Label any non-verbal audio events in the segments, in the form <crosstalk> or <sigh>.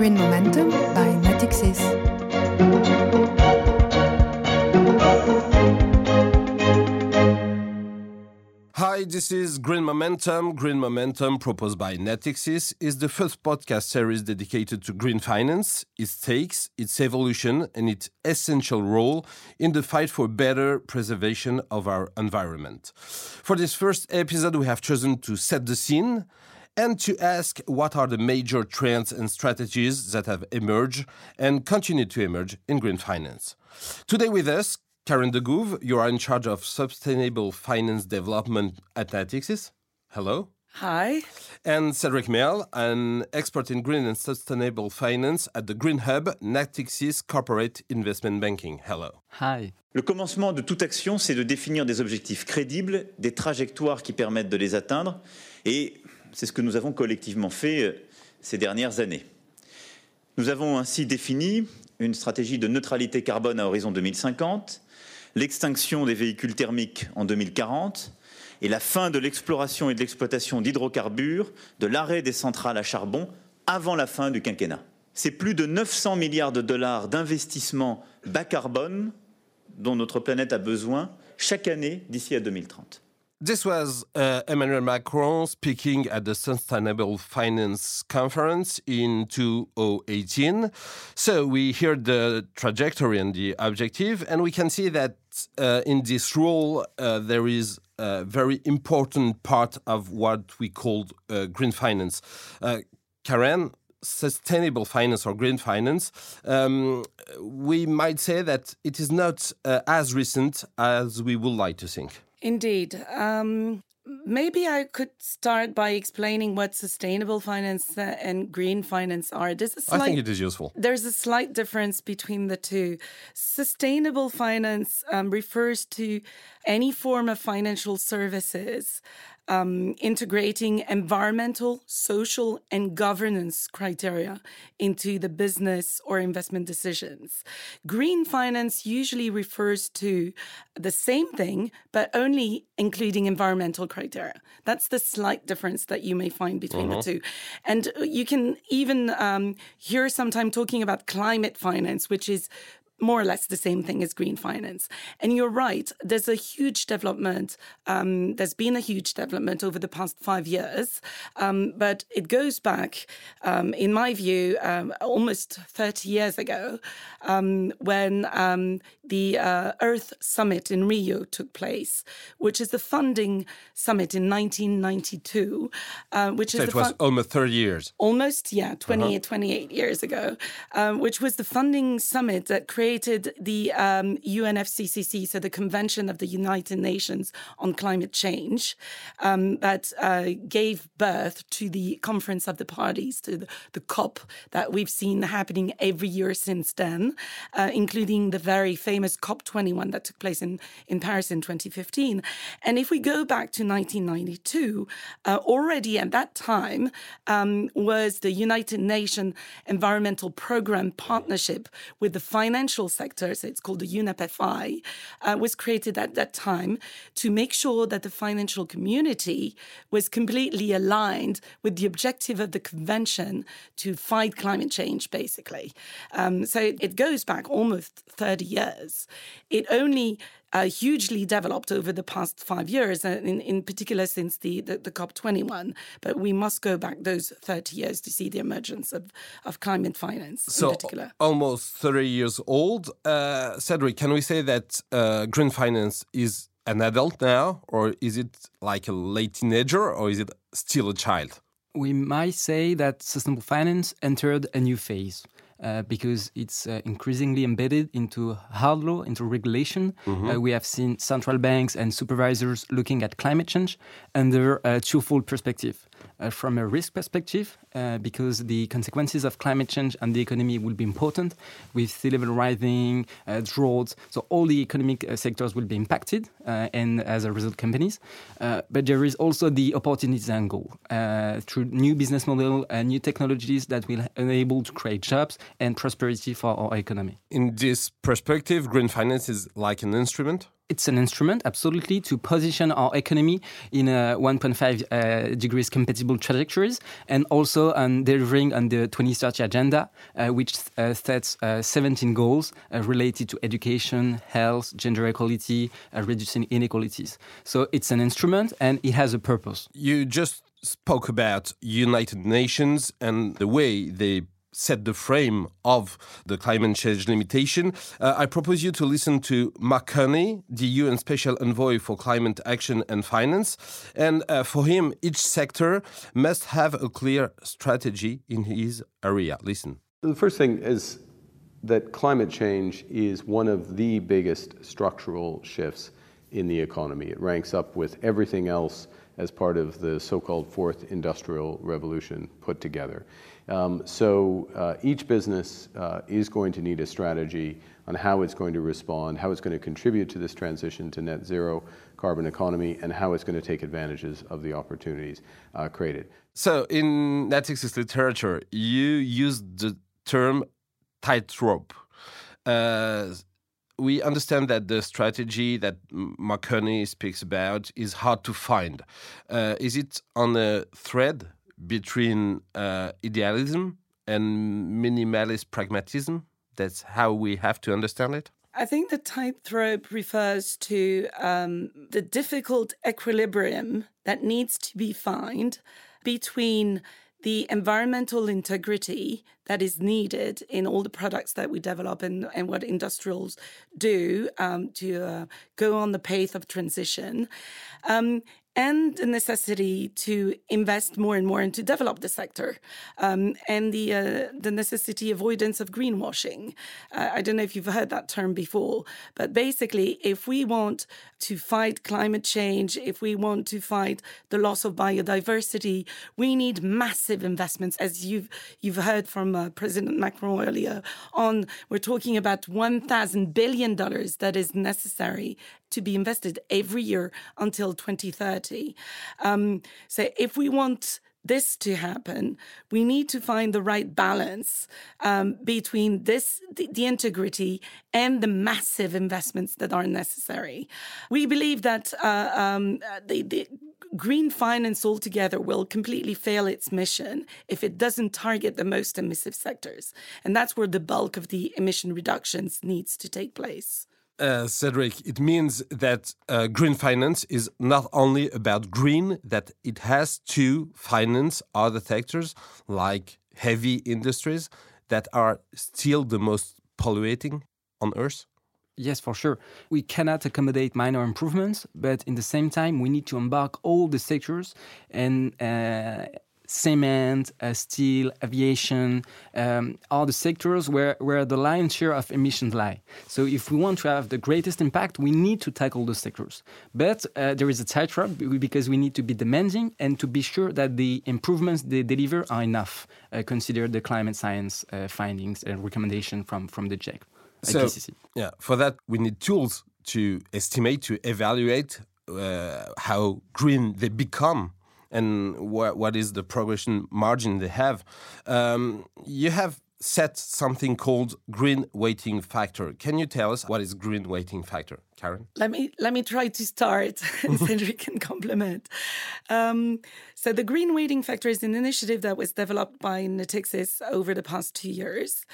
Green Momentum by Natixis. Hi, this is Green Momentum. Green Momentum, proposed by Natixis, is the first podcast series dedicated to green finance, its stakes, its evolution, and its essential role in the fight for better preservation of our environment. For this first episode, we have chosen to set the scene and to ask what are the major trends and strategies that have emerged and continue to emerge in green finance. Today with us, Karen Degouve, you are in charge of sustainable finance development at Natixis. Hello. Hi. And Cedric Merle, an expert in green and sustainable finance at the Green Hub, Natixis Corporate Investment Banking. Hello. Hi. Le commencement de toute action, c'est de définir des objectifs crédibles, des trajectoires qui permettent de les atteindre, et c'est ce que nous avons collectivement fait euh, ces dernières années. Nous avons ainsi défini une stratégie de neutralité carbone à horizon 2050, l'extinction des véhicules thermiques en 2040 et la fin de l'exploration et de l'exploitation d'hydrocarbures, de l'arrêt des centrales à charbon avant la fin du quinquennat. C'est plus de 900 milliards de dollars d'investissement bas carbone dont notre planète a besoin chaque année d'ici à 2030. This was uh, Emmanuel Macron speaking at the Sustainable Finance Conference in 2018. So we heard the trajectory and the objective, and we can see that uh, in this role uh, there is a very important part of what we call uh, green finance. Uh, Karen, sustainable finance or green finance, um, we might say that it is not uh, as recent as we would like to think. Indeed. Um, maybe I could start by explaining what sustainable finance uh, and green finance are. There's a slight, I think it is useful. There's a slight difference between the two. Sustainable finance um, refers to any form of financial services um, integrating environmental, social, and governance criteria into the business or investment decisions. Green finance usually refers to the same thing, but only including environmental criteria. That's the slight difference that you may find between the two. And you can even um, hear sometime talking about climate finance, which is more or less the same thing as green finance. And you're right, there's a huge development. Um, there's been a huge development over the past five years, um, but it goes back, um, in my view, um, almost 30 years ago um, when um, the uh, Earth Summit in Rio took place, which is the funding summit in 1992, uh, which So is it was almost 30 years. almost yeah 28 28 years ago um, which was the funding summit that created the um, unfccc so the convention of the united nations on climate change um, that uh, gave birth to the conference of the parties to the, the cop that we've seen happening every year since then uh, including the very famous cop 21 that took place in, in paris in 2015 and if we go back to 1992 uh, already at that time um, was the United Nations Environmental Program partnership with the financial sector, so it's called the UNEP-FI, uh, was created at that time to make sure that the financial community was completely aligned with the objective of the convention to fight climate change, basically. Um, so it goes back almost 30 years. It only uh, hugely developed over the past five years, uh, in, in particular since the, the, the COP21. But we must go back those 30 years to see the emergence of, of climate finance So in particular. almost 30 years old. Uh, Cedric, can we say that uh, green finance is an adult now, or is it like a late teenager, or is it still a child? We might say that sustainable finance entered a new phase. Uh, because it's uh, increasingly embedded into hard law, into regulation. Uh, we have seen central banks and supervisors looking at climate change under a twofold perspective. Uh, from a risk perspective, uh, because the consequences of climate change and the economy will be important, with sea level rising, uh, droughts, so all the economic sectors will be impacted, uh, and as a result, companies. Uh, but there is also the opportunities angle uh, through new business model and new technologies that will enable to create jobs and prosperity for our economy. In this perspective, green finance is like an instrument. it's an instrument, absolutely, to position our economy in a 1.5 uh, degrees compatible trajectories and also on delivering on the 2030 agenda, uh, which uh, sets uh, 17 goals uh, related to education, health, gender equality, uh, reducing inequalities. So it's an instrument and it has a purpose. You just spoke about United Nations and the way they set the frame of the climate change limitation. Uh, I propose you to listen to Mark the UN Special Envoy for Climate Action and Finance. And uh, for him, each sector must have a clear strategy in his area. Listen. The first thing is that climate change is one of the biggest structural shifts in the economy. It ranks up with everything else as part of the so-called fourth industrial revolution put together. Um, so uh, each business uh, is going to need a strategy on how it's going to respond, how it's going to contribute to this transition to net zero carbon economy, and how it's going to take advantages of the opportunities uh, created. So in Natixis literature, you use the term tightrope. We understand that the strategy that Mark Carney speaks about is hard to find. Uh, is it on a thread between uh, idealism and minimalist pragmatism? That's how we have to understand it. I think the tightrope refers to um, the difficult equilibrium that needs to be found between the environmental integrity that is needed in all the products that we develop and, and what industrials do um, to uh, go on the path of transition. Um, and the necessity to invest more and more and to develop the sector, um, and the uh, the necessity avoidance of greenwashing. Uh, I don't know if you've heard that term before, but basically, if we want to fight climate change, if we want to fight the loss of biodiversity, we need massive investments. As you've you've heard from uh, President Macron earlier on, we're talking about one thousand billion dollars that is necessary to be invested every year until 2030. Um, so if we want this to happen, we need to find the right balance um, between this, the, the, integrity, and the massive investments that are necessary. We believe that uh, um, the, the green finance altogether will completely fail its mission if it doesn't target the most emissive sectors. And that's where the bulk of the emission reductions needs to take place uh, Cedric, it means that uh, green finance is not only about green, that it has to finance other sectors like heavy industries that are still the most polluting on Earth? Yes, for sure. We cannot accommodate minor improvements, but in the same time, we need to embark all the sectors and uh, cement, uh, steel, aviation, um, are the sectors where, where the lion's share of emissions lie. So if we want to have the greatest impact, we need to tackle those sectors. But uh, there is a tightrope because we need to be demanding and to be sure that the improvements they deliver are enough. Uh, consider the climate science uh, findings and recommendation from, from the GIEC. So, yeah, for that, we need tools to estimate, to evaluate uh, how green they become and what, what is the progression margin they have. Um, you have set something called green weighting factor. Can you tell us what is green weighting factor, Karen? Let me let me try to start, <laughs> and Cedric can complement. Um, so the green weighting factor is an initiative that was developed by Natixis over the past two years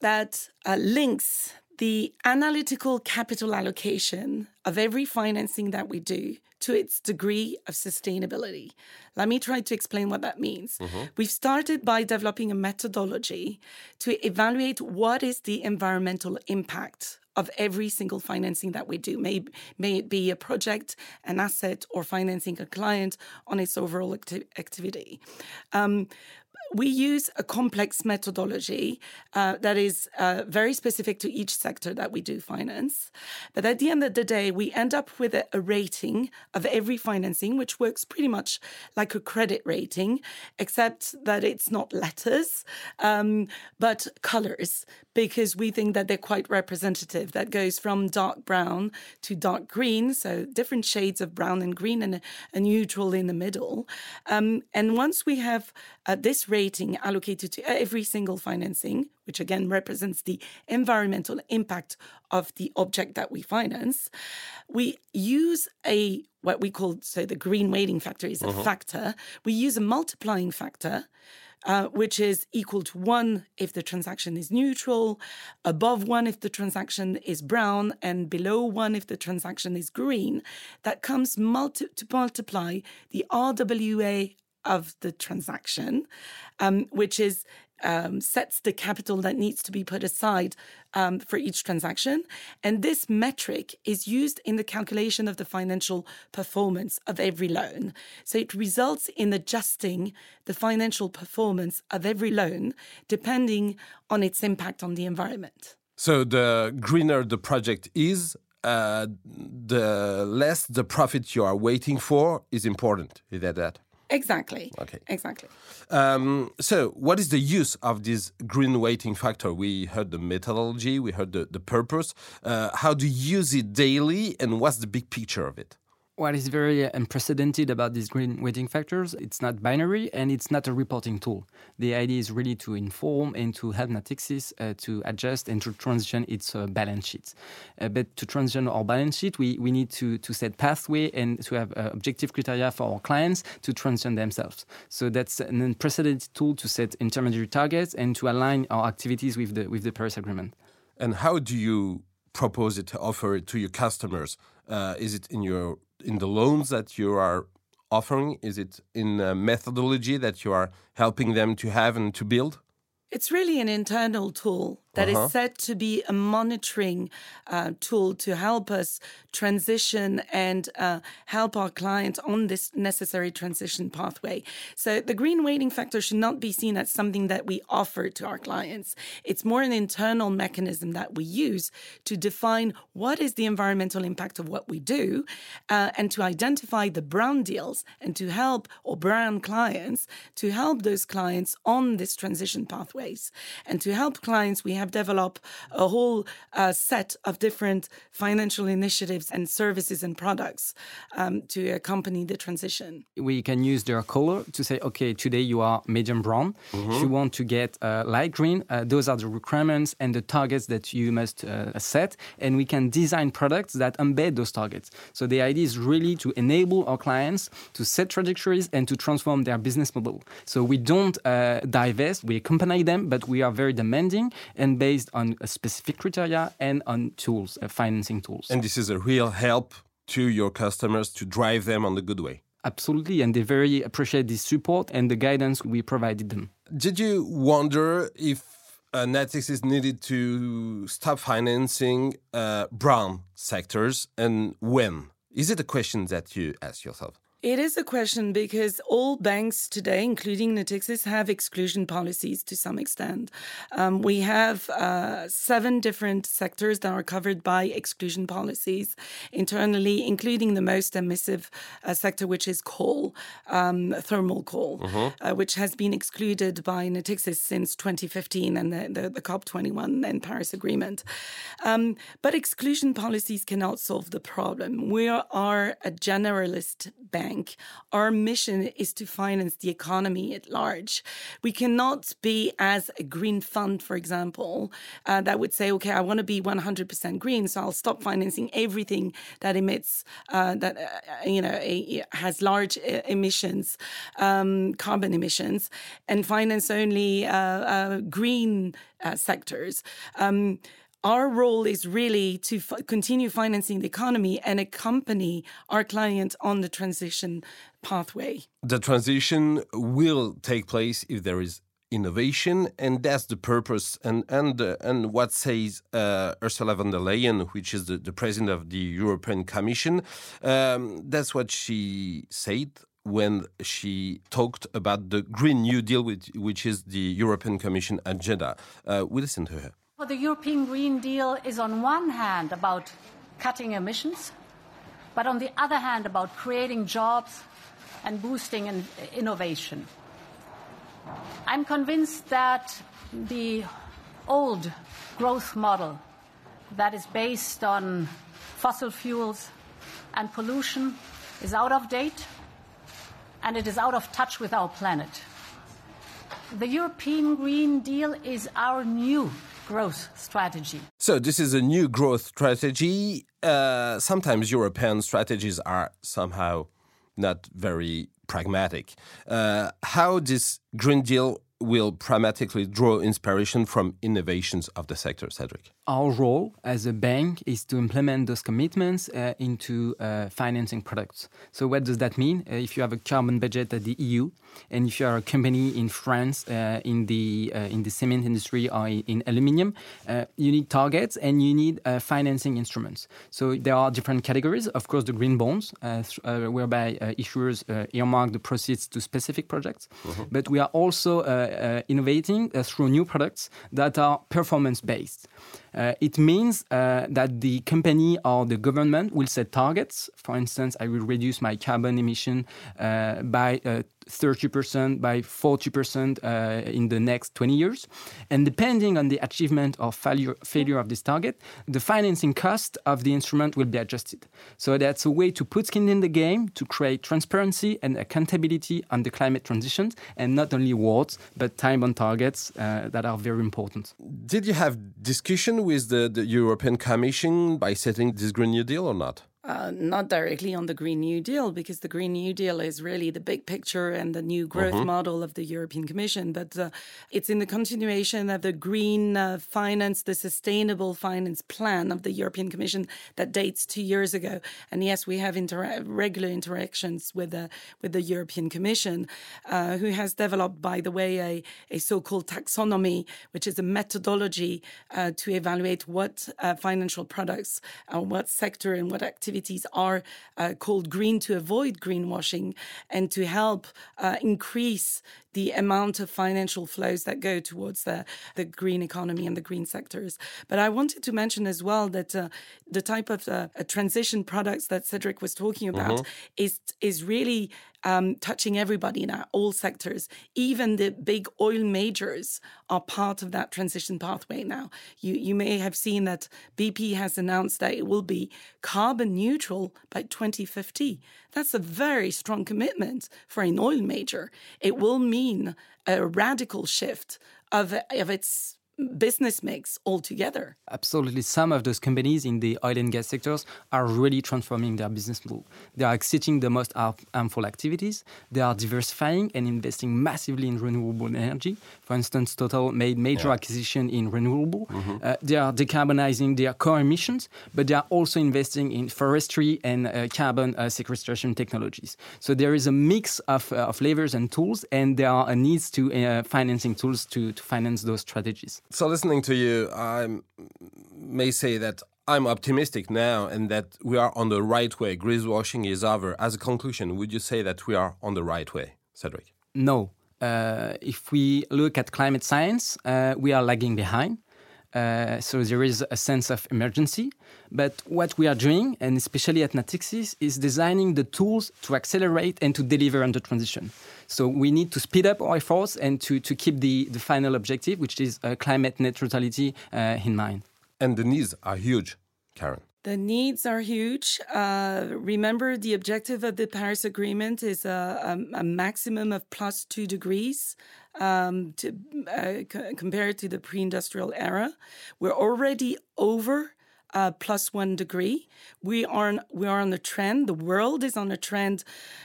that uh, links the analytical capital allocation of every financing that we do to its degree of sustainability. Let me try to explain what that means. Mm-hmm. We've started by developing a methodology to evaluate what is the environmental impact of every single financing that we do. May, may it be a project, an asset, or financing a client on its overall acti- activity. Um, we use a complex methodology uh, that is uh, very specific to each sector that we do finance. But at the end of the day, we end up with a, a rating of every financing, which works pretty much like a credit rating, except that it's not letters, um, but colors, because we think that they're quite representative. That goes from dark brown to dark green, so different shades of brown and green, and a, a neutral in the middle. Um, and once we have uh, this rating allocated to every single financing, which again represents the environmental impact of the object that we finance, we use a what we call so the green weighting factor is a uh-huh. factor. We use a multiplying factor uh, which is equal to one if the transaction is neutral, above one if the transaction is brown, and below one if the transaction is green. That comes multi- to multiply the RWA of the transaction, um, which is um, sets the capital that needs to be put aside um, for each transaction. And this metric is used in the calculation of the financial performance of every loan. So it results in adjusting the financial performance of every loan depending on its impact on the environment. So the greener the project is, uh, the less the profit you are waiting for is important. Is that that? Exactly. Okay. Exactly. Um, so, what is the use of this green weighting factor? We heard the methodology, we heard the, the purpose. Uh, how do you use it daily, and what's the big picture of it? What is very unprecedented about these green weighting factors, it's not binary and it's not a reporting tool. The idea is really to inform and to help Natixis uh, to adjust and to transition its uh, balance sheet. Uh, but to transition our balance sheet, we, we need to, to set pathway and to have uh, objective criteria for our clients to transition themselves. So that's an unprecedented tool to set intermediary targets and to align our activities with the, with the Paris Agreement. And how do you propose it, offer it to your customers? Uh, is it in your in the loans that you are offering? Is it in a methodology that you are helping them to have and to build? It's really an internal tool that uh-huh. is set to be a monitoring uh, tool to help us transition and uh, help our clients on this necessary transition pathway. So the green weighting factor should not be seen as something that we offer to our clients. It's more an internal mechanism that we use to define what is the environmental impact of what we do uh, and to identify the brown deals and to help or brown clients to help those clients on this transition pathways and to help clients we have have developed a whole uh, set of different financial initiatives and services and products um, to accompany the transition. We can use their color to say, okay, today you are medium brown. Mm-hmm. If you want to get uh, light green, uh, those are the requirements and the targets that you must uh, set. And we can design products that embed those targets. So the idea is really to enable our clients to set trajectories and to transform their business model. So we don't uh, divest, we accompany them, but we are very demanding and based on a specific criteria and on tools, uh, financing tools. And this is a real help to your customers to drive them on the good way. Absolutely, and they very appreciate this support and the guidance we provided them. Did you wonder if uh, is needed to stop financing uh, brown sectors and when? Is it a question that you ask yourself? It is a question because all banks today, including Natixis, have exclusion policies to some extent. Um, we have uh, seven different sectors that are covered by exclusion policies internally, including the most emissive uh, sector, which is coal, um, thermal coal, uh-huh. uh, which has been excluded by Natixis since 2015 and the, the, the COP21 and Paris Agreement. Um, but exclusion policies cannot solve the problem. We are a generalist bank bank, our mission is to finance the economy at large. We cannot be as a green fund, for example, uh, that would say, okay, I want to be 100% green, so I'll stop financing everything that emits, uh, that, uh, you know, a, has large uh, emissions, um, carbon emissions, and finance only uh, uh, green sectors. Um, our role is really to f- continue financing the economy and accompany our client on the transition pathway. The transition will take place if there is innovation, and that's the purpose. And and uh, and what says uh, Ursula von der Leyen, which is the, the president of the European Commission, um, that's what she said when she talked about the Green New Deal, which, which is the European Commission agenda. Uh, we listen to her. Well, the European Green Deal is on one hand about cutting emissions, but on the other hand about creating jobs and boosting in innovation. I'm convinced that the old growth model that is based on fossil fuels and pollution is out of date and it is out of touch with our planet. The European Green Deal is our new growth strategy. So, this is a new growth strategy. Uh, sometimes European strategies are somehow not very pragmatic. Uh, how this Green Deal will pragmatically draw inspiration from innovations of the sector, Cedric? Our role as a bank is to implement those commitments uh, into uh, financing products. So, what does that mean? Uh, if you have a carbon budget at the EU, and if you are a company in France uh, in the uh, in the cement industry or in aluminium, uh, you need targets and you need financing instruments. So, there are different categories. Of course, the green bonds, whereby issuers earmark the proceeds to specific projects, mm-hmm. but we are also uh, innovating uh, through new products that are performance based. Uh, it means that the company or the government will set targets. For instance, I will reduce my carbon emission by 30% by 40% uh, in the next 20 years. And depending on the achievement or failure, failure of this target, the financing cost of the instrument will be adjusted. So that's a way to put skin in the game to create transparency and accountability on the climate transition, and not only words, but time on targets uh, that are very important. Did you have discussion with the, the European Commission by setting this Green New Deal or not? Uh, not directly on the Green New Deal, because the Green New Deal is really the big picture and the new growth mm-hmm. model of the European Commission. But uh, it's in the continuation of the green uh, finance, the sustainable finance plan of the European Commission that dates two years ago. And yes, we have inter- regular interactions with the with the European Commission, uh, who has developed, by the way, a, a so-called taxonomy, which is a methodology uh, to evaluate what uh, financial products, what sector, and what activity activities are uh, called green to avoid greenwashing and to help uh, increase the amount of financial flows that go towards the, the green economy and the green sectors. But I wanted to mention as well that uh, the type of uh, transition products that Cedric was talking about mm-hmm. is is really um, touching everybody now, all sectors. Even the big oil majors are part of that transition pathway now. You you may have seen that BP has announced that it will be carbon neutral by 2050. That's a very strong commitment for an oil major. It will mean a radical shift of, of its business mix altogether. Absolutely. Some of those companies in the oil and gas sectors are really transforming their business model. They are exiting the most harmful activities. They are diversifying and investing massively in renewable energy. For instance, Total made major yeah. acquisition in renewable. Mm-hmm. Uh, they are decarbonizing their core emissions, but they are also investing in forestry and uh, carbon uh, sequestration technologies. So there is a mix of, uh, of levers and tools, and there are needs to uh, financing tools to, to finance those strategies. So, listening to you, I may say that I'm optimistic now and that we are on the right way. Greenwashing is over. As a conclusion, would you say that we are on the right way, Cedric? No. Uh, if we look at climate science, uh, we are lagging behind. Uh, so there is a sense of emergency. But what we are doing, and especially at Natixis, is designing the tools to accelerate and to deliver on the transition. So we need to speed up our efforts and to, to keep the, the final objective, which is uh, climate neutrality, uh, in mind. And the needs are huge, Karen. The needs are huge. Uh, remember, the objective of the Paris Agreement is a, a, a maximum of plus two degrees um, to, uh, compared to the pre industrial era. We're already over uh, plus one degree. We are on, we are on a trend. The world is on a trend,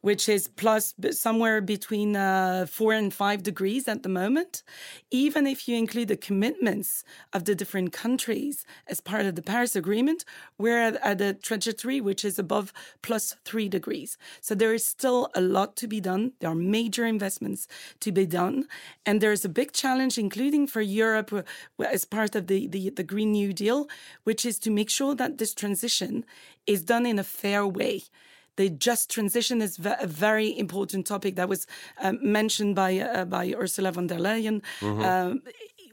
which is plus somewhere between uh, four and five degrees at the moment. Even if you include the commitments of the different countries as part of the Paris Agreement, we're at, at a trajectory which is above plus three degrees. So there is still a lot to be done. There are major investments to be done, and there is a big challenge, including for Europe uh, as part of the, the, the Green New Deal, which is to make sure that this transition is done in a fair way. The just transition is a very important topic that was um, mentioned by uh, by Ursula von der Leyen. Mm-hmm. Um,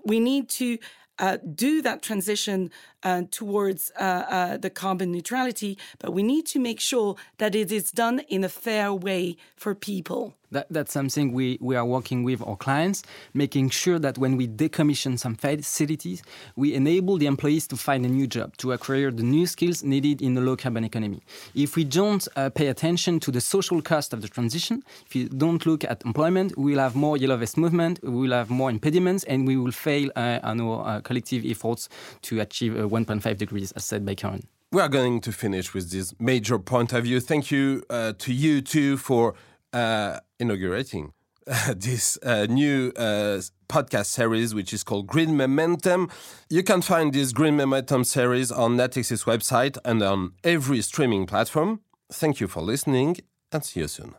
we need to uh, do that transition uh, towards uh, uh, the carbon neutrality, but we need to make sure that it is done in a fair way for people. That, that's something we, we are working with our clients, making sure that when we decommission some facilities, we enable the employees to find a new job, to acquire the new skills needed in the low carbon economy. If we don't uh, pay attention to the social cost of the transition, if you don't look at employment, we will have more yellow vest movement, we will have more impediments, and we will fail uh, on our uh, collective efforts to achieve 1.5 degrees, as said by Karen. We are going to finish with this major point of view. Thank you uh, to you too for uh, inaugurating uh, <laughs> this uh, new uh, podcast series, which is called Green Momentum. You can find this Green Momentum series on Natixis website and on every streaming platform. Thank you for listening and see you soon.